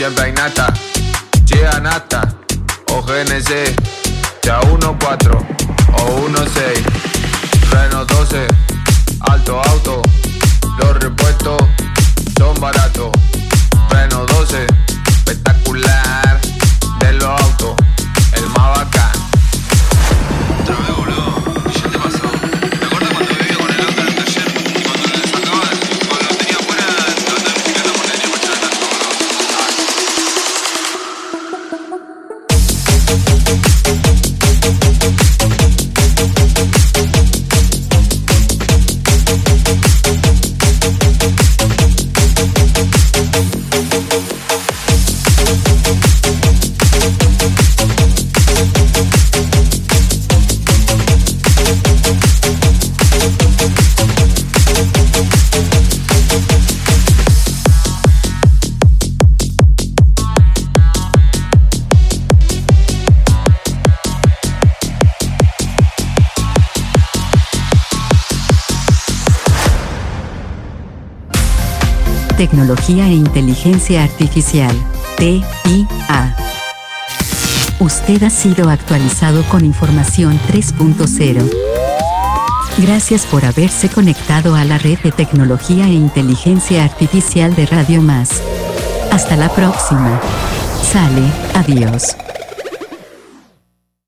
siempre hay nata. Tecnología e Inteligencia Artificial. TIA. Usted ha sido actualizado con información 3.0. Gracias por haberse conectado a la red de tecnología e inteligencia artificial de Radio Más. Hasta la próxima. Sale, adiós.